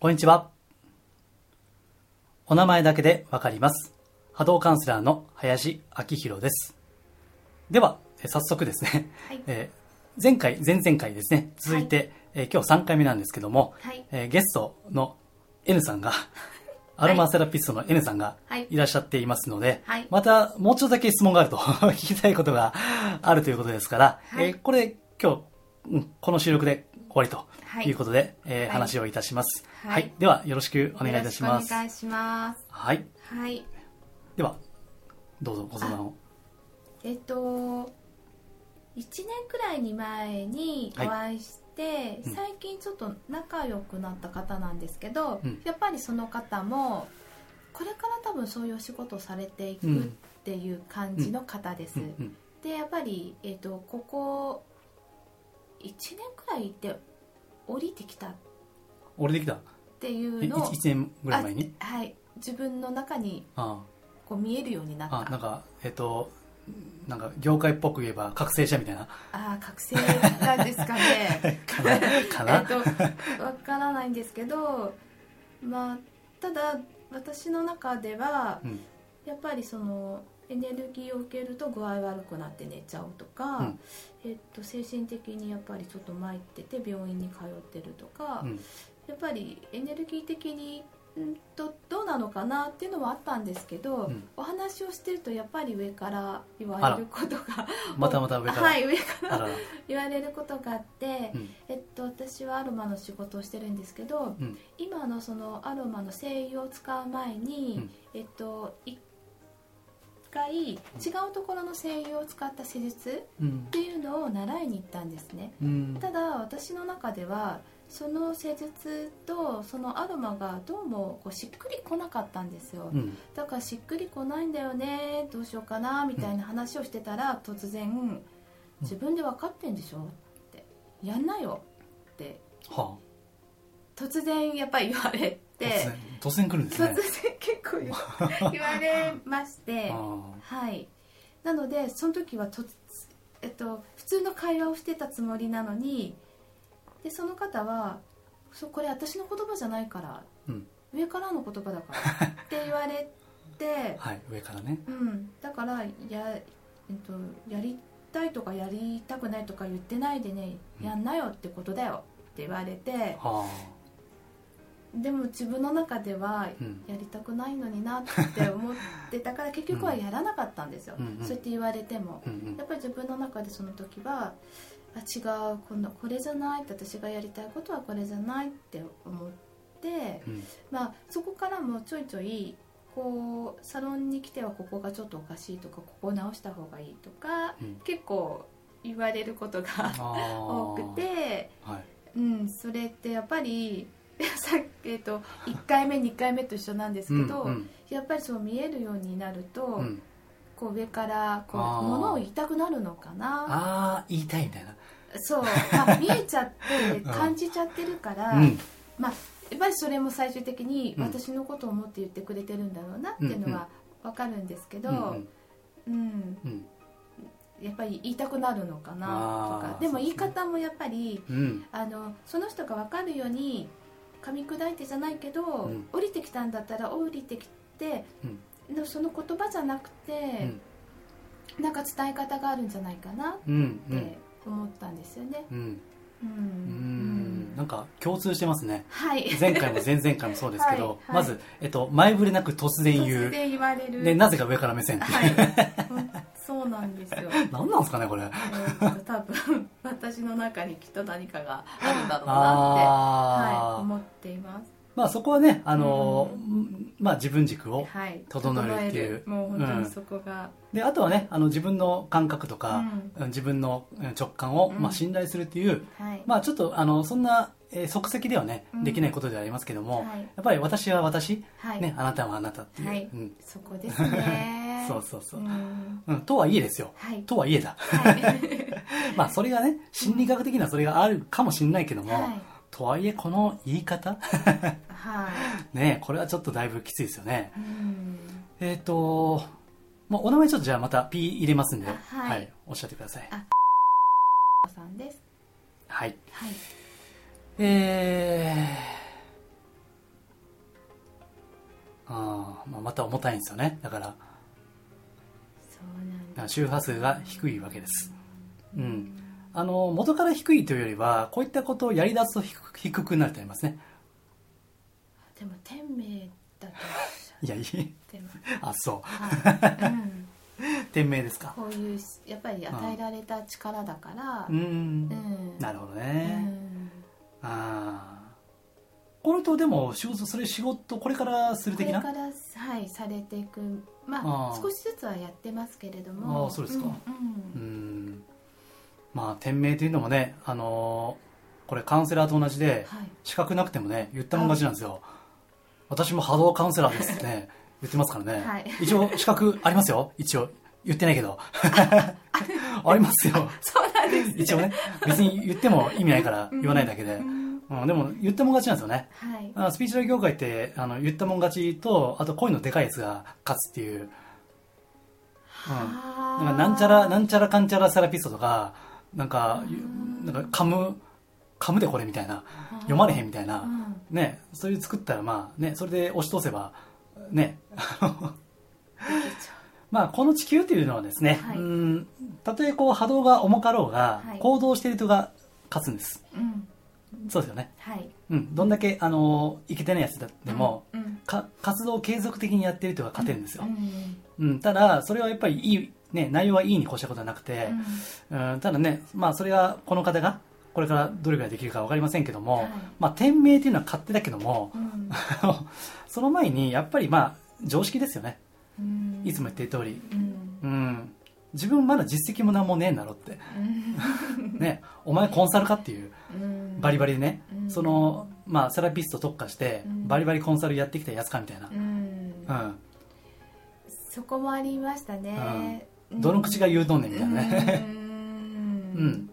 こんにちは。お名前だけでわかります。波動カウンセラーの林明宏です。では、え早速ですね、はい。えー前回、前々回ですね、続いて、えー今日3回目なんですけども、はい。えーゲストの N さんが、アロマセラピストの N さんがはい。いらっしゃっていますので、はい。またもうちょっとだけ質問があると 聞きたいことがあるということですから、はい。えーこれ今日、うんこの収録で終わりとはいいうことで、えーはい話をいたします、はいはい。では、よろしくお願いいたします。お願いします。はい。はい。では、どうぞご相談を。えっと、1年くらいに前にお会いして、うん最近ちょっと仲良くなった方なんですけど、うんやっぱりその方も、これから多分そういうお仕事をされていくうんっていう感じの方です。うんうんで、やっぱり、えっと、ここ1年くらいいて降りてきた。っ俺できた？ていうえのを 1, 年ぐらい前に？あはい。自分の中にあこう見えるようになった。ああなんかえっ、となんか業界っぽく言えば覚醒者みたいな？ああ覚醒なんですかね。かな？かな？えっとわからないんですけどまあただ私の中ではうん。やっぱりそのエネルギーを受けると具合悪くなって寝ちゃうとか、うん。えっと、精神的にやっぱりちょっと参ってて病院に通ってるとか、うん。やっぱりエネルギー的にんとどうなのかなっていうのはあったんですけど、うん。お話をしてるとやっぱり上から言われることがまたまた上から、はい上から言われることがあって、うん。えっと、私はアロマの仕事をしてるんですけどうん。今のそのアロマの精油を使う前に、えっと一回違うところの精油を使った施術うんっていうのを習いに行ったんですね。うん。ただ私の中ではその施術とそのアロマがどうもこうしっくりこなかったんですよ、うん。だからしっくりこないんだよねどうしようかなみたいな話をしてたら突然「自分で分かってんでしょ?」って「やんなよ」って。は突然やっぱり言われて然突然来るんです突然ね結構言言われまして あはい。なのでその時はと、えっと、普通の会話をしてたつもりなのにでその方は「そこれ私の言葉じゃないからうん。上からの言葉だから」って言われてあはい上からね。うん、だからや,、えっと、やりたいとかやりたくないとか言ってないでね、うん。やんなよってことだよって言われてはでも自分の中ではやりたくないのになって思ってたから 結局はやらなかったんですよ、うん。うんそうやって言われても。うんうん。やっぱり自分の中でその時はあ違うこのこれじゃないって私がやりたいことはこれじゃないって思ってうん。まあ、そこからもちょいちょいこうサロンに来てはここがちょっとおかしいとかここを直した方がいいとかうん。結構言われることがあ 多くて、あはい。うん、それってやっぱり さっき、えっと、1回目2回目と一緒なんですけど、うんうん。やっぱりそう見えるようになると、うん。こう上からこう物を言いたくなるのかな。ああ言いたいみたいな。そう、まあ、見えちゃって感じちゃってるから、うん。まあ、やっぱりそれも最終的にうん。私のことを思って言ってくれてるんだろうなっていうのは分かるんですけど、ううんんうん。うん。やっぱり言いたくなるのかなとか。でも言い方もやっぱりうん。あのその人が分かるように噛み砕いてじゃないけど、うん。降りてきたんだったら降りてきて、でもその言葉じゃなくて、なんか伝え方があるんじゃないかなっうんうん。て思ったんですよね。うん。うん。うん。うん。なんか共通してますね。はい。前回も前々回もそうですけど、はいはい。まず、えっと、前触れなく突然言う。言われる。でなぜか上から目線って、はい、う。んそうなんですよ。何 なんですかねこれ。多分私の中にきっと何かがあるんだろうなって、はいまあそこはねあのーまあ自分軸をはい、整えるっていう。整える。もう本当にそこが、であとはねあの自分の感覚とか、自分のうん直感を、うん。まあ、信頼するっていう、はい、まあちょっとあのそんな、えー即席ではね、うん。できないことではありますけども、はい。やっぱり私は私、はい、ね、あなたはあなたっていう、はい。うん。そこですね。そうそうそう。うん。うん、とはいえですよ。はい、とはいえだ。はい、まあそれがね心理学的なそれがあるかもしれないけども、はい、とはいえこの言い方？はい、ねこれはちょっとだいぶきついですよね。うん、えっ、と、まあ、お名前ちょっとじゃあまた P 入れますんで、あはい。おっしゃってください。あさんです。はい。はい、えもまた重たいんですよね。だから。だそうなん周波数が低いわけです。うん。あの元から低いというよりはこういったことをやり出すと低く低くなるとありますねでも天命だといやいい。ってますあそう。はい、うん、店名ですか。こういうやっぱり与えられた力だから。うーん。うん。なるほどうね、ん。ああこれとでも仕事それ仕事これからする的な？これからはいされていく。まああー。少しずつはやってますけれども。あーそうですか。うんうーん。まあ店名というのもねあのーこれカウンセラーと同じではい。資格なくてもね言ったもん勝ちなんですよ私も波動カウンセラーですってね。言ってますからね、はい。一応資格ありますよ。一応。言ってないけど。ありますよ。そうなんですね。一応ね。別に言っても意味ないから言わないだけで、うん。うん、でも言ったもん勝ちなんですよね。はい。スピーチュアル業界ってあの言ったもん勝ちとあと声のでかいやつが勝つっていう。はなんかなんちゃらなんちゃらかんちゃらセラピストとかなんかゆなんか噛む噛むでこれみたいな読まれへんみたいな、うん。ねそういう作ったらまあねそれで押し通せばねまあこの地球というのはですね、はい。うんたとえこう波動が重かろうが、はい。行動している人が勝つんです。うん。そうですよね。はい。うん。どんだけあのいけてないやつだっても、うん。か活動を継続的にやってる人が勝てるんですよ、うん。うん。ただそれはやっぱりいい、ね、内容はいいに越したことはなくて、うん、ただね、まあ、それがこの方がこれからどれぐらいできるか分かりませんけども、はい。まあ、店名っていうのは勝手だけども、うん。その前にやっぱりまあ常識ですよね。うん。いつも言ってる通り、うん。うん、自分まだ実績も何もねえんだろって、ね、お前コンサルかっていううん。バリバリでね、うん。その、まあ、セラピスト特化してうん。バリバリコンサルやってきたやつかみたいな、うん。うん。そこもありましたね。どの口が言うとんねんみたいなね、う うんん、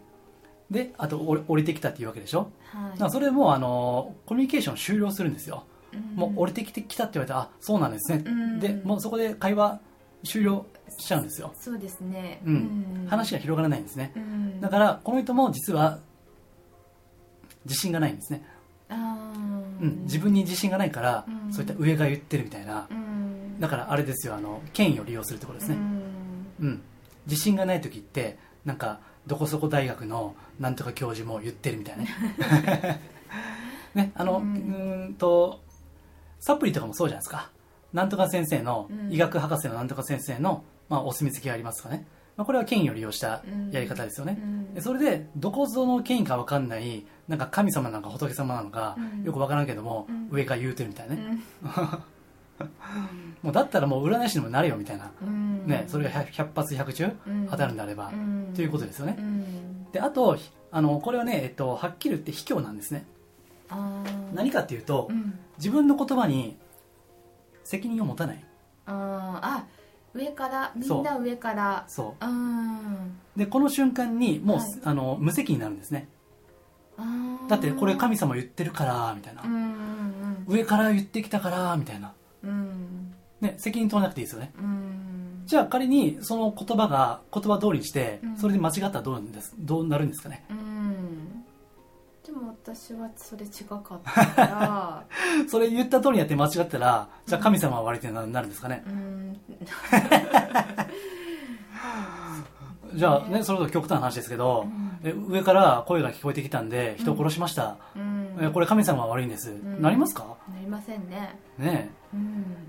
であと降りてきたっていうわけでしょ？はい。それもあのコミュニケーション終了するんですよ、うん。もう降りてきてきたって言われたらあそうなんですね、うん。でもうそこで会話終了しちゃうんですよ、そうですね。うん。話が広がらないんですね。うん。だからこの人も実は自信がないんですね、うん、自分に自信がないから、うん。そういった上が言ってるみたいな。うん。だからあれですよあの権威を利用するってことですね、うん。うん、自信がない時ってなんかどこそこ大学のなんとか教授も言ってるみたいなね。ねあのううんとサプリとかもそうじゃないですか。なんとか先生の、うん。医学博士のなんとか先生の、まあ、お墨付きがありますとかね、まあ、これは権威を利用したやり方ですよね、うん。でそれでどこぞの権威か分かんないなんか神様なのか仏様なのか、うん。よく分からんけども、うん。上から言うてるみたいなね、うん もうだったらもう占い師にもなれよみたいな、うん。ね、それが 100, 100発100中うん。当たるんであれば、うん。ということですよね。うん。であとひあのこれはね、えっと、はっきり言って卑怯なんですね。何かっていうと、うん。自分の言葉に責任を持たない。あー。あ上からみんな上から。そう。でこの瞬間にもう、はい。あの無責任になるんですね。だってこれ神様言ってるからみたいな、うんうん上から言ってきたからみたいな、うんね、責任取らなくていいですよね。うん。じゃあ仮にその言葉が言葉通りにしてうん。それで間違ったらどうですどうなるんですかね。うん。でも私はそれ違かったから。それ言った通りにやって間違ったらじゃあ神様は悪いってななるんですかね。うん。じゃあねそれと極端な話ですけど、うん。え上から声が聞こえてきたんで人を殺しました、うん。えこれ神様は悪いんです、ん。なりますか？なりませんね。ねうんえ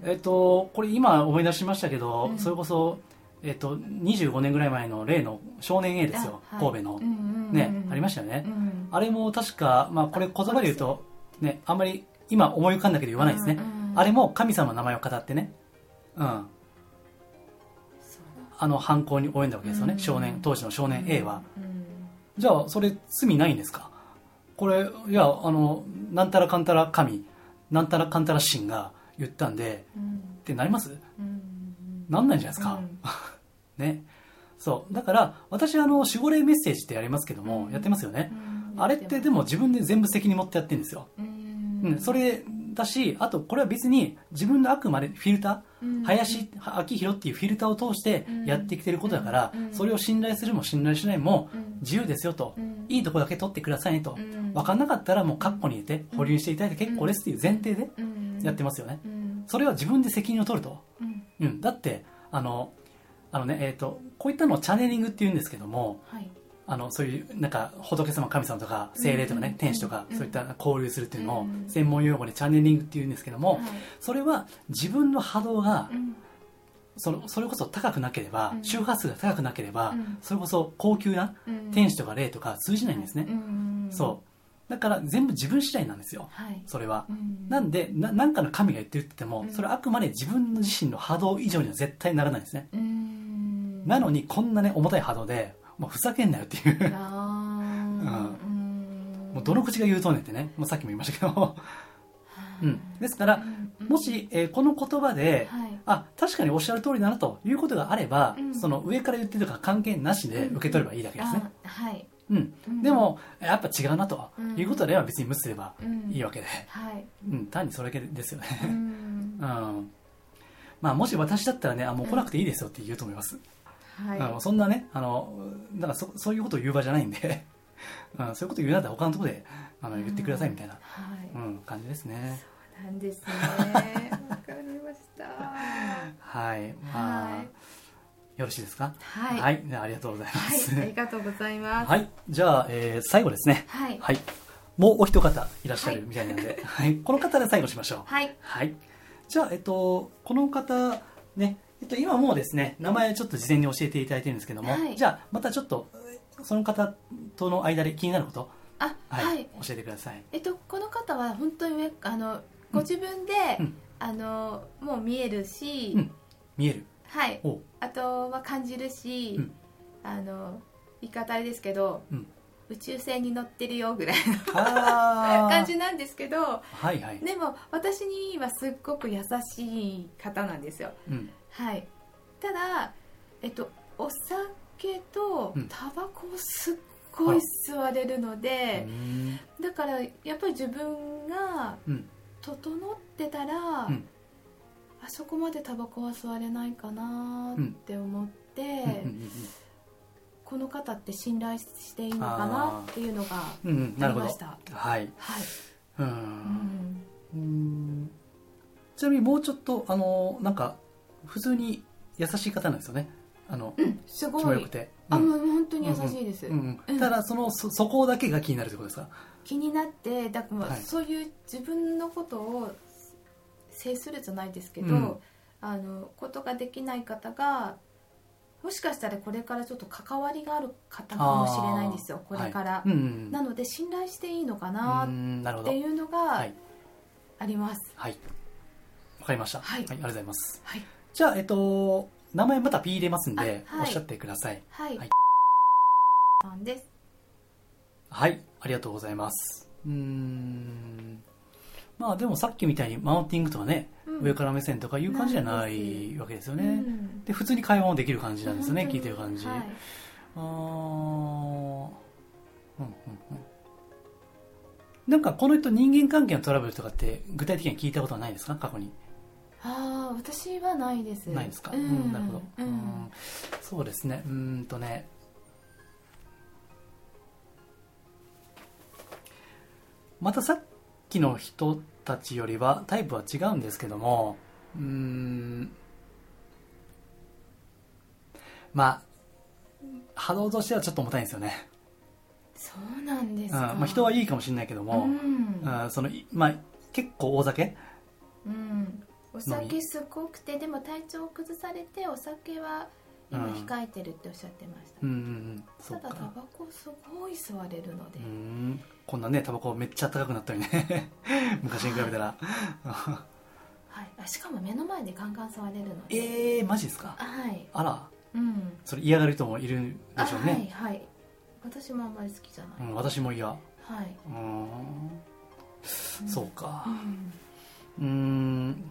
えっとこれ今思い出しましたけど、うん。それこそ、えっと、25年ぐらい前の例の少年 A ですよ、神戸の、ねありましたよね、うん。あれも確か、まあ、これ言葉で言うと、ね、あんまり今思い浮かんだけど言わないですね、あれも神様の名前を語ってね、うん、あの犯行に及んだわけですよね、うん。少年当時の少年 A は、うん。じゃあそれ罪ないんですか？これいやあのなんたらかんたら神なんたらかんたら神が言ったんでうん。ってなります？うん。なんないんじゃないですか、ね。そう。だから私はあの守護霊メッセージってやりますけども、うん。やってますよね。う、ん。あれってでも自分で全部責任持ってやってるんですよ、うん。うん、それだしあとこれは別に自分のあくまでフィルター、うん。林明宏っていうフィルターを通してやってきてることだから、うん。それを信頼するも信頼しないもうん。自由ですよと、うん。いいとこだけ取ってくださいねと、うん。分かんなかったらもうカッコに入れて保留していただいて結構ですっていう前提でうん。やってますよね、うん。それは自分で責任を取ると、うん。うん、だってあのあのねえっ、とこういったのをチャネリングって言うんですけどもはいあのそういうなんか仏様神様とか精霊とかね、うん。天使とか、うん。そういった交流するっていうのをうん。専門用語でチャネリングって言うんですけども、はい。それは自分の波動がうん。そのそれこそ高くなければ、うん。周波数が高くなければ、うん。それこそ高級なうん。天使とか霊とか通じないんですね、うん。そう。だから全部自分次第なんですよ。はい。それは、うん。なんでな何かの神が言ってるって言っても、うん。それはあくまで自分の自身の波動以上には絶対ならないんですね、うん。なのにこんなね重たい波動でもうふざけんなよっていう。うん。もうどの口が言うとんねんってね。もうさっきも言いましたけど、うん、ですからうん。もし、えーこの言葉で、はい。あ確かにおっしゃる通りだなということがあれば、うん。その上から言ってるとか関係なしで受け取ればいいだけですね、あはい。うん。うん。でもやっぱ違うなとうん。いうことでは別に無視すればうん。いいわけで、はい。うん、単にそれだけですよね、うん。うん。まあ、もし私だったらねあもう来なくていいですよって言うと思います、はい。あのそんなねあのだからそそういうことを言う場じゃないんで、うん、そういうこと言うんだったら他のところであの言ってくださいみたいな、はい。うん、感じですね。そうなんですね。わかりました。はい。まあ、はい。よろしいですか？はい。はい、あありがとうございまはい。すありがとうございます。はい、じゃあ、えー最後ですね。はい。はい。もうお一方いらっしゃるみたいなので、はい。この方で最後しましょう。はい。はい。じゃあ、えっと、この方、ね、えっと、今もうですね、名前ちょっと事前に教えていただいてるんですけども、はい。じゃあ、またちょっと、その方との間で気になること、あはい、はい。教えてください。えっとこの方は本当に上あのご自分でうん。あのもう見えるしうん。見える。はい。あとは感じるし、うん。あの言い方あれですけど、うん。宇宙船に乗ってるよぐらいの 感じなんですけどはいはい。でも私にはすっごく優しい方なんですよ。うん。はい。ただえっとお酒とうん。タバコをすっごい吸われるのうで、ん。だからやっぱり自分がうん。整ってたら、うん。あそこまでタバコは吸われないかなって思って、うん。うん。この方って信頼していいのかなっていうのがありまし。た。はい。はい、う。うんん、うん。ちなみにもうちょっと、あの、なんか、普通に優しい方なんですよね。あの、すごい。気もよくて。あうん。もう本当に優しいです、うんう、うんん。ただそのそそこだけが気になるってことですか？気になってだからはい。そういう自分のことを制するじゃないですけど、うん。あのことができない方がもしかしたらこれからちょっと関わりがある方かもしれないんですよこれから、はい、うんうんなので信頼していいのかうなっていうのはがい。あります。はい。わかりました。はいありがとうございます。はいじゃあえっと名前また P 入れますんで、あはい。おっしゃってください。はい、はい。さんです。はい。ありがとうございます。うーん。まあでもさっきみたいにマウンティングとかね、うん。上から目線とかいう感じじゃなないでわけですよね、うん。で普通に会話もできる感じなんですよね聞いてる感じ、はい。あー。うんうんうん。なんかこの人人間関係のトラブルとかって具体的に聞いたことはないですか？過去にああ私はないです。ないですか、うん。うんなるほど、うん。うん。そうですね。うーんとね。またさっきの人たちよりはタイプは違うんですけどもうーん。まあ波動としてはちょっと重たいんですよね、そうなんですうん。か、まあ、人はいいかもしれないけども、うん。うん。そのいまあ、結構大酒？うん、お酒すごくてでも体調を崩されてお酒は今うん控えてるっておっしゃってました、うんうんうん。ただタバコすごい吸われるので。こんなねタバコめっちゃ高くなったりね。昔に比べたら。はい、あしかも目の前でガンガン吸われるので。えー、マジですか？はい。あら。うん。それ嫌がる人もいるあでしょうね、はいはい。私もあんまり好きじゃない、うん、私も嫌。うはい、うん。そうか。うん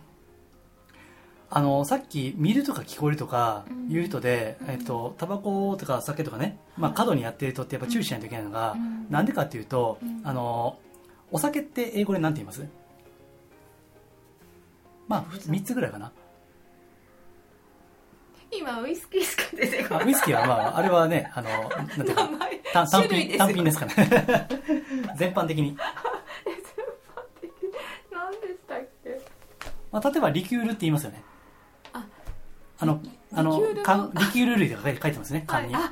あのさっき見るとか聞こえるとかうん。いう人で、うん。えっとタバコとか酒とかね、まあ、はい過度にやってる人ってやっぱ注意しないといけないのが、うん。なんでかっていうと、うん。あのお酒って英語で何て言います？まあ3つぐらいかな。今ウイスキーしか出てこない。あウイスキーはまああれはねあのなんていうか単単品単品ですかね。全般的に。何でしたっけ？まあ、例えばリキュールって言いますよね。ああのあのリキュールの缶リキュール類とか書いてますね缶に、はい、あ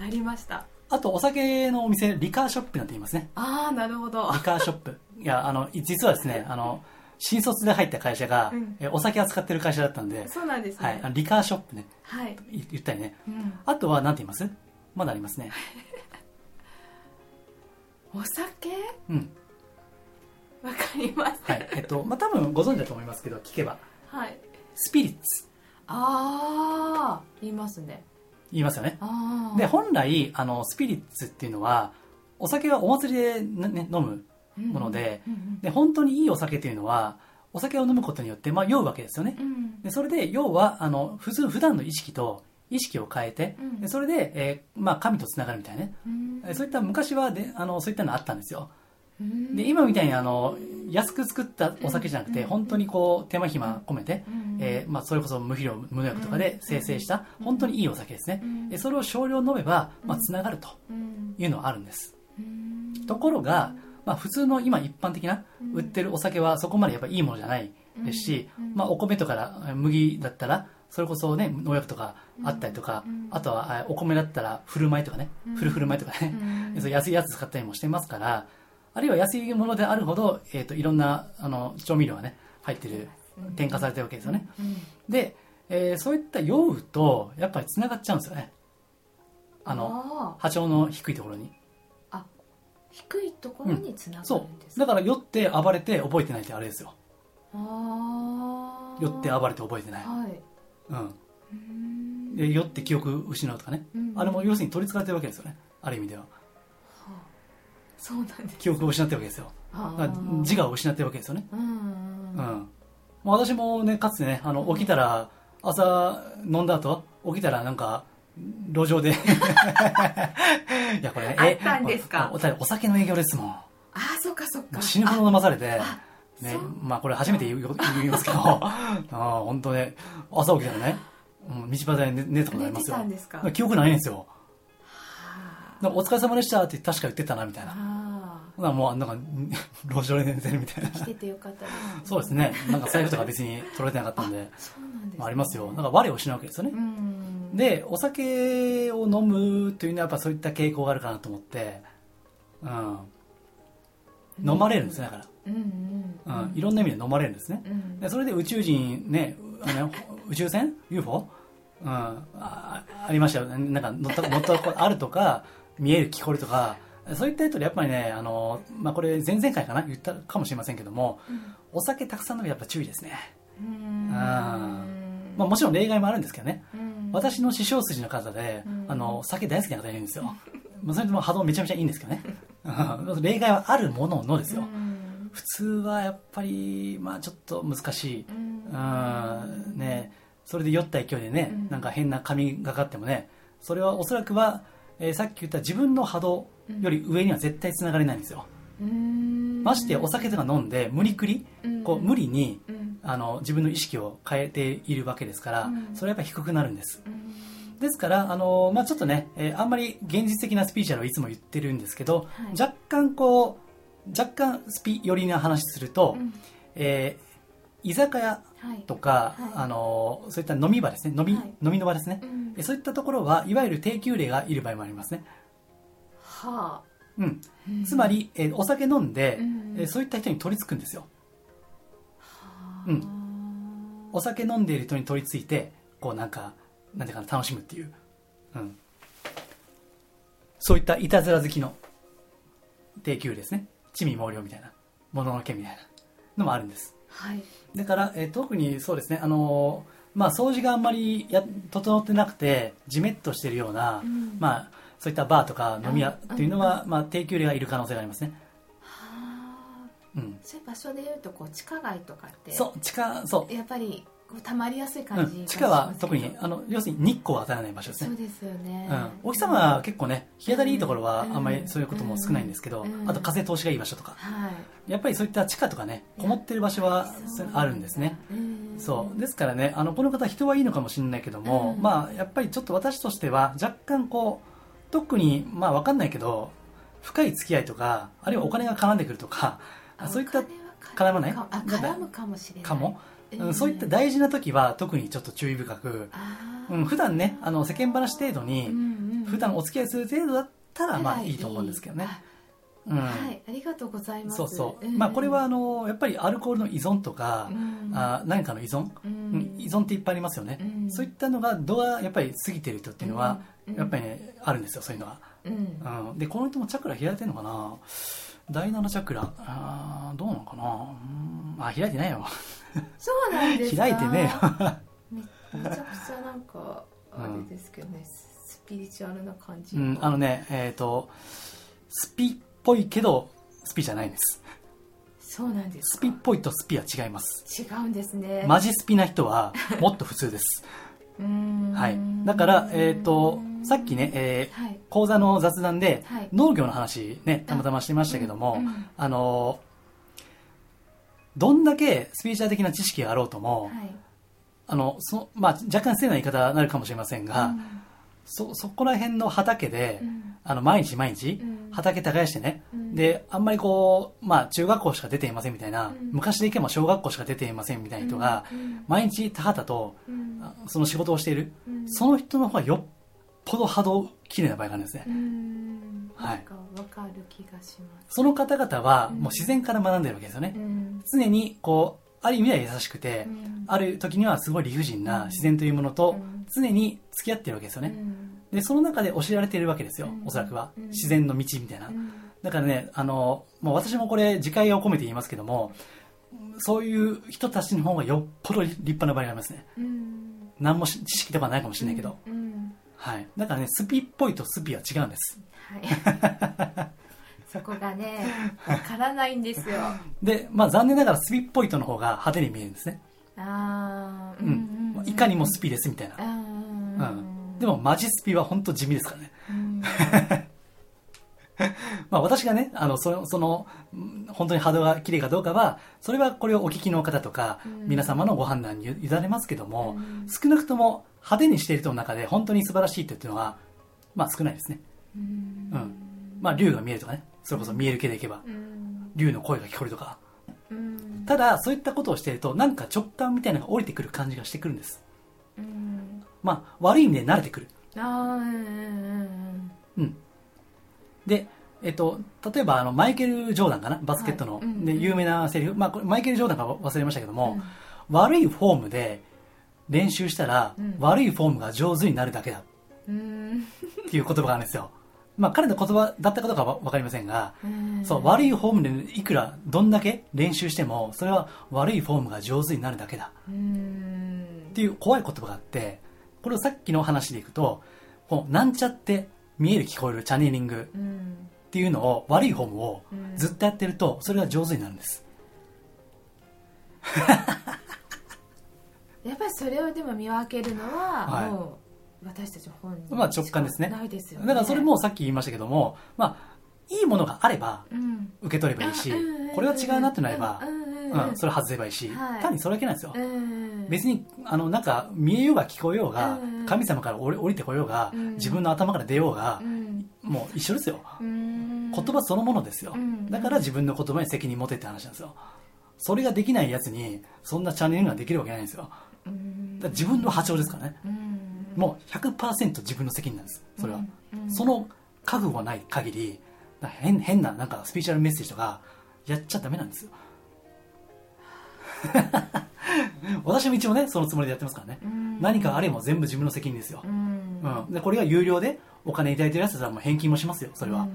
ありました。あとお酒のお店リカーショップなんて言いますね。ああなるほど。リカーショップ。いやあの実はですねあの新卒で入った会社が、うん。えお酒扱ってる会社だったんで、そうなんですはい、あねのリカーショップね。はい、い言ったりね。うん、あとは何て言います？まだありますね。お酒？うん。わかりませんはい。えっとまあ多分ご存知だと思いますけど聞けば。はい。スピリッツああ言いますね。言いますよね。で本来あのスピリッツっていうのはお酒はお祭りで、ねね飲むものでで本当にいいお酒っていうのはお酒を飲むことによって、まあ、酔うわけですよね。うん。うんでそれで要はあの普通普段の意識と意識を変えて、うん。でそれで、えーまあ、神とつながるみたいなね、うん。えそういった昔はであのそういったのあったんですよ。うんで今みたいにあの安く作ったお酒じゃなくて、うん。本当にこう手間暇込めて、うん。えーまあ、それこそ無肥料無農薬とかで生成したうん。本当にいいお酒ですね、うそれを少量飲めば、つながるとうん。いうのはあるんです。うん。ところが、まあ、普通の今一般的なうん。売ってるお酒はそこまでやっぱいいものじゃないですし、うん。まあ、お米とか麦だったらそれこそね農薬とかあったりとか、うん。あとはあお米だったら古米とかね、うん。古古米とかね、安いやつ使ったりもしてますからあるいは安いものであるほど、えー、といろんなあの調味料がね入ってる添加されてるわけですよね。うんで、えーそういった酔うとやっぱりつながっちゃうんですよね。あのあ波長の低いところに。あ低いところにつながそるんですうだから酔って暴れて覚えてないってあれですよ。ああ酔って暴れて覚えてない、はい。うん、うん。で酔って記憶失うとかね、うんあれも要するに取りつかれてるわけですよね。ある意味ではそうなんです。記憶を失ってるわけですよ。自我を失ってるわけですよね。うんうん、まあ私もねかつてねあの起きたら朝飲んだ後起きたらなんか路上で。いやこれねあですか？お酒の営業ですもん。もああそっかそっか。う死ぬほど飲まされて。あねまあこれ初めて言いますけど。ああ本当ね朝起きたらね、うん、道端で寝寝たことありますよ。たんですか？記憶ないんですよ。お疲れ様でしたって確か言ってたなみたいななもうなんか路上で寝てるみたいな。来ててよかったですそうですね。なんか財布とか別に取れてなかったんで。そうなんですね。まあ、ありますよ。だから我を失うわけですよね、うん。でお酒を飲むというのはやっぱそういった傾向があるかなと思って、うん、飲まれるんですねだから、うんうんうんいろんな意味で飲まれるんですね。うん。でそれで宇宙人ねあの宇宙船？UFO、うん、あありましたよ。なんか乗った乗ったことあるとか見える聞こえるとかそういった人でやっぱりねあの、まあ、これ前々回かな言ったかもしれませんけどもお酒たくさん飲むやっぱ注意ですね、うん。まあ、もちろん例外もあるんですけどね。うん。私の師匠筋の方で、うん。あの酒大好きな方がいるんですよ、まあ、それでも波動めちゃめちゃいいんですけどね。う ん例外はあるもののですよ、うん。普通はやっぱりまあちょっと難しい、うん。うん。ね、それで酔った勢いでね、うん。なんか変な髪がかってもねそれはおそらくは、えーさっき言った自分の波動より上には絶対つながれないんですよ、うん。ましてお酒とか飲んで無理くりうん。こう無理にうん。あの自分の意識を変えているわけですから、うん。それはやっぱり低くなるんです。うん。ですから、あのまあ、ちょっとね、えーあんまり現実的なスピーチャルをいつも言ってるんですけど、はい。若干こう若干スピ寄りな話すると、うん。えー居酒屋はい。とか、はい。あのそういった飲み場ですね。飲み,、はい。飲みの場ですね、うん。えそういったところはいわゆる低級例がいる場合もありますね、はあ。うん、うん。つまり、えーお酒飲んで、うんえーそういった人に取り付くんですよ。はあ。うん。お酒飲んでいる人に取り付いてこうなんかなんていうかな楽しむっていう、うん、そういったいたずら好きの低級ですね。地味猛量みたいな。もののけみたいな。のもあるんです。はい。だから、えー特にそうですね。あのーまあ掃除があんまりや整ってなくてじめっとしてるような、うん。まあそういったバーとか飲み屋っていうのは、うまあ、低級例がいる可能性がありますね、はあ。うん、そういう場所でいうとこう地下街とかってそう地下そう。やっぱりこう溜まりやすいうん、感じが地下は特にあの要するに日光を与えない場所ですね。そうですよね。うん、お日様は結構ね日当たりいいところはうん。あんまりそういうことも少ないんですけど、うん。あと風通しがいい場所とか。はい。やっぱりそういった地下とかねこもってる場所はあるんですね。うんそう。ですからねあのこの方人はいいのかもしれないけども、うん。まあやっぱりちょっと私としては若干こう特にまあ分かんないけど深い付き合いとかあるいはお金が絡んでくるとか、あそういった絡まない？絡むかもしれない。かも、えー。うん、そういった大事な時は特にちょっと注意深く、うん、普段ねあの世間話程度に、普段お付き合いする程度だったらまあはいいいと思うんですけどね、あうん。はいありがとうございます。そうそう、ん。まあこれはあのやっぱりアルコールの依存とか、うん。あ何かの依存、依存っていっぱいありますよね、うん。そういったのが度がやっぱり過ぎてる人っていうのは、うん。やっぱりねあるんですよそういうのが、うん。うん、でこの人もチャクラ開いてるのかな？第7チャクラ。あーどうなのかな？うん。あ開いてないよ。そうなんですか？開いてねえよ。めめちゃくちゃなんかあれですけどね、スピリチュアルな感じ、うん、あのね、えっ、と、スピっぽいけど、スピじゃないんです。そうなんですか。スピっぽいとスピは違います。違うんですね。マジスピな人は、もっと普通です。はい。だから、えっ、と、さっきね、えーはい。講座の雑談で、はい。農業の話ね、たまたましてましたけども、うんうん。あの、どんだけスピリチュアル的な知識があろうとも、はい。あの、そまあ、若干失礼な言い方になるかもしれませんが、うんそ、そこら辺の畑で、うん。あの、毎日毎日うん、畑耕してね、うん。で、あんまりこう、まあ、中学校しか出ていませんみたいな、うん。昔でいけば小学校しか出ていませんみたいな人が、うん。毎日田畑と、その仕事をしている、うん。その人の方がよっぽど波動綺麗な場合があるんですね。うん。はい。なんかる気がします。その方々は、うん。もう自然から学んでるわけですよね。うん。常に、こう、ある意味では優しくて、うんある時にはすごい理不尽なうん自然というものとうん常に付き合ってるわけですよね。うんで、その中で教えられているわけですよ、うんおそらくは。うん自然の道みたいな。うんだからね、あの、もう私もこれ、自戒を込めて言いますけども、そういう人たちの方がよっぽど立派な場合がありますね。うん何もし知識とかないかもしれないけど。うんはい。だからね、スピっぽいとスピは違うんです。はい そこがね わからないんですよで、まあ残念ながらスピっぽいとの方が派手に見えるんですね。ああうん。いかにもスピですみたいな。ううん。でもマジスピは本当地味ですからね。うん まあ私がね、あの、その、その、うん本当に波動が綺麗かどうかは、それはこれをお聞きの方とか、うん皆様のご判断に委ねますけども、うん少なくとも派手にしている人の中で本当に素晴らしい人っていうのは、まあ少ないですね。うんうん。まあ竜が見えるとかね、それこそ見える系でいけば、うん竜の声が聞こえるとか。うんただ、そういったことをしていると、なんか直感みたいなのが降りてくる感じがしてくるんです。うんまあ、悪い意味で慣れてくる。あーうんうんうん。で、えっと、例えば、あの、マイケル・ジョーダンかな？バスケットの。はいうんで、有名なセリフ。まあ、これマイケル・ジョーダンか忘れましたけどうんも、悪いフォームで練習したら、うん悪いフォームが上手になるだけだうんっていう言葉があるんですよ。まあ、彼の言葉だったかどうかはわかりませんが、うん。そう、悪いフォームでいくら、どんだけ練習しても、それは悪いフォームが上手になるだけだ。うん。っていう怖い言葉があって、これをさっきの話でいくと、こうなんちゃって見える聞こえるチャネリングうんっていうのを、悪いフォームをうん。ずっとやってると、それが上手になるんです。やっぱりそれをでも見分けるのは、はい。もう私たち本人まあ直感ですね。ないですよね。だからそれもさっき言いましたけども、まあ、いいものがあればうん。受け取ればいいしこれは違うなってなれば、うんそれ外せばいいし、はい。単にそれだけなんですよ。うん別に、あの、なんか、見えようが聞こえようが神様から降りてこようがうん、自分の頭から出ようがう、ん。もう一緒ですよ。うん。言葉そのものですよ。うん。だから自分の言葉に責任持てって話なんですよ。それができないやつに、そんなチャンネルができるわけないんですよ。自分の波長ですからね。うんもう100%自分の責任なんです。それは。うんその覚悟がない限り、変変な、なんかスピーチュアルメッセージとか、やっちゃダメなんですよ。私も一応ね、そのつもりでやってますからね。うん何かあれも全部自分の責任ですよう。んうん。で、これが有料でお金いただいてるやつはもう返金もしますよ、それは。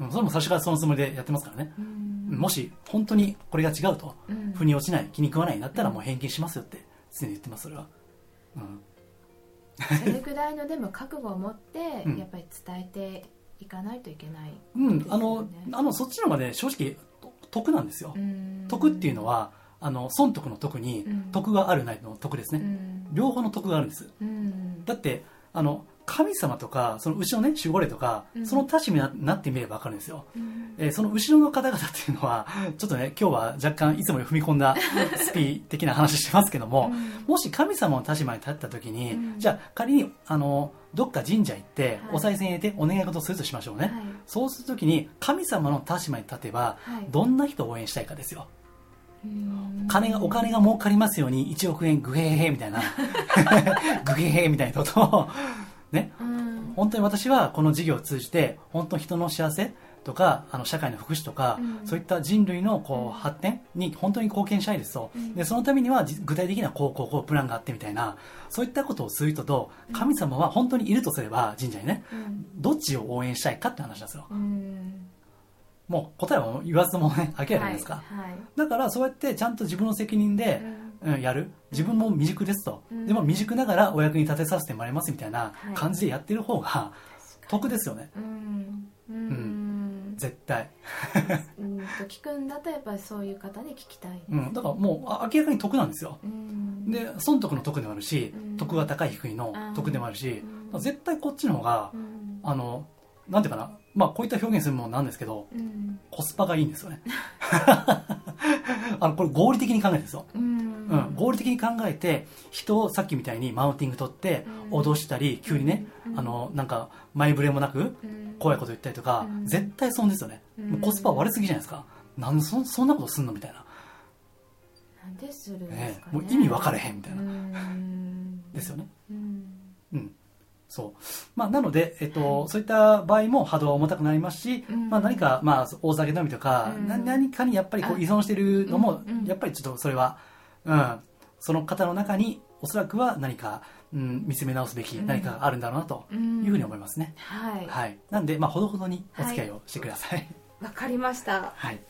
うん。それも最初からそのつもりでやってますからね。うんもし、本当にこれが違うと、うん腑に落ちない、気に食わないんだったらもう返金しますよって常に言ってます、それは。うん。それぐらいのでも覚悟を持ってうん。やっぱり伝えていかないといけない、うん、あのあの、そっちの方がね、正直、と得なんですよ。うん。得っていうのは、あの、損得の得にうん、得があるないの得ですね。うん。両方の得があるんです。うん。だって、あの、神様とか、その後ろね、守護霊とか、うん。その立場にななってみればわかるんですよ。うん。えーその後ろの方々っていうのは、ちょっとね、今日は若干いつもより踏み込んだ スピー的な話してますけども、うん。もし神様の立場に立った時に、うん。じゃあ仮に、あの、どっか神社行って、はい。お賽銭入れてお願い事をするとしましょうね。はい。そうするときに、神様の立場に立てば、はい。どんな人を応援したいかですよ。うん。金が、お金が儲かりますように1億円グヘヘヘみたいな、グヘヘヘみたいなことを、ね、うん。本当に私はこの事業を通じて、本当に人の幸せとか、あの、社会の福祉とか、うん。そういった人類のこう発展に本当に貢献したいですと。うん。で、そのためにはじ具体的なこう、こう、こう、プランがあってみたいな、そういったことをする人と、神様は本当にいるとすれば、神社にね、うん。どっちを応援したいかって話なんですよ。うん。もう答えは言わずともね、明らかじゃないですか。はいはい。だからそうやってちゃんと自分の責任で、うん、やる？自分も未熟ですと、うん。でも未熟ながらお役に立てさせてもらいますみたいなはい。感じでやってる方が得ですよね。うん。うん。絶対、うん。と聞くんだとやっぱりそういう方に聞きたい。ですうん、だからもうあ明らかに得なんですよ。うん。で損得の得でもあるし、うん。得が高い低いの得でもあるし、うん。絶対こっちの方がうん。あのなんていうかな。まあこういった表現するものなんですけどうん。コスパがいいんですよね あのこれ合理的に考えてですよ。うん。うん、合理的に考えて人をさっきみたいにマウンティング取ってうん。脅したり急にね、うん。あのなんか前触れもなくうん。怖いこと言ったりとか、うん。絶対損ですよね、コスパ悪すぎじゃないですか。なんでそそんなことすんのみたいな、なんでするんですね。かね。もう意味分かれへんみたいな、うん。ですよね。うん。うんそう。まあ、なので、えっとそういった場合も波動は重たくなりますし、うん。まあ、何か、まあ、大酒飲みとか、うん。な何かにやっぱりこあ。う依存しているのも、うん。うん。やっぱりちょっとそれは、うん、その方の中におそらくは何か、うん、見つめ直すべきうん。何かがあるんだろうなとうん。いうふうに思いますね、はい。はい、なんで、まあ、ほどほどにお付き合いをしてください、わかりました。はい、よ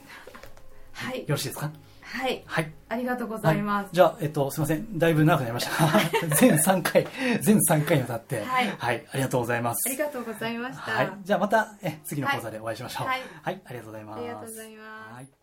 はい。ろしいですか？はい。はい。ありがとうございます。じゃあ、えっと、すみません。だいぶ長くなりました。全3回、全3回にわたって、はい。ありがとうございます。ありがとうございました。はい。じゃあまた、え、次の講座でお会いしましょう。はい。はい、ありがとうございます。ありがとうございます。はい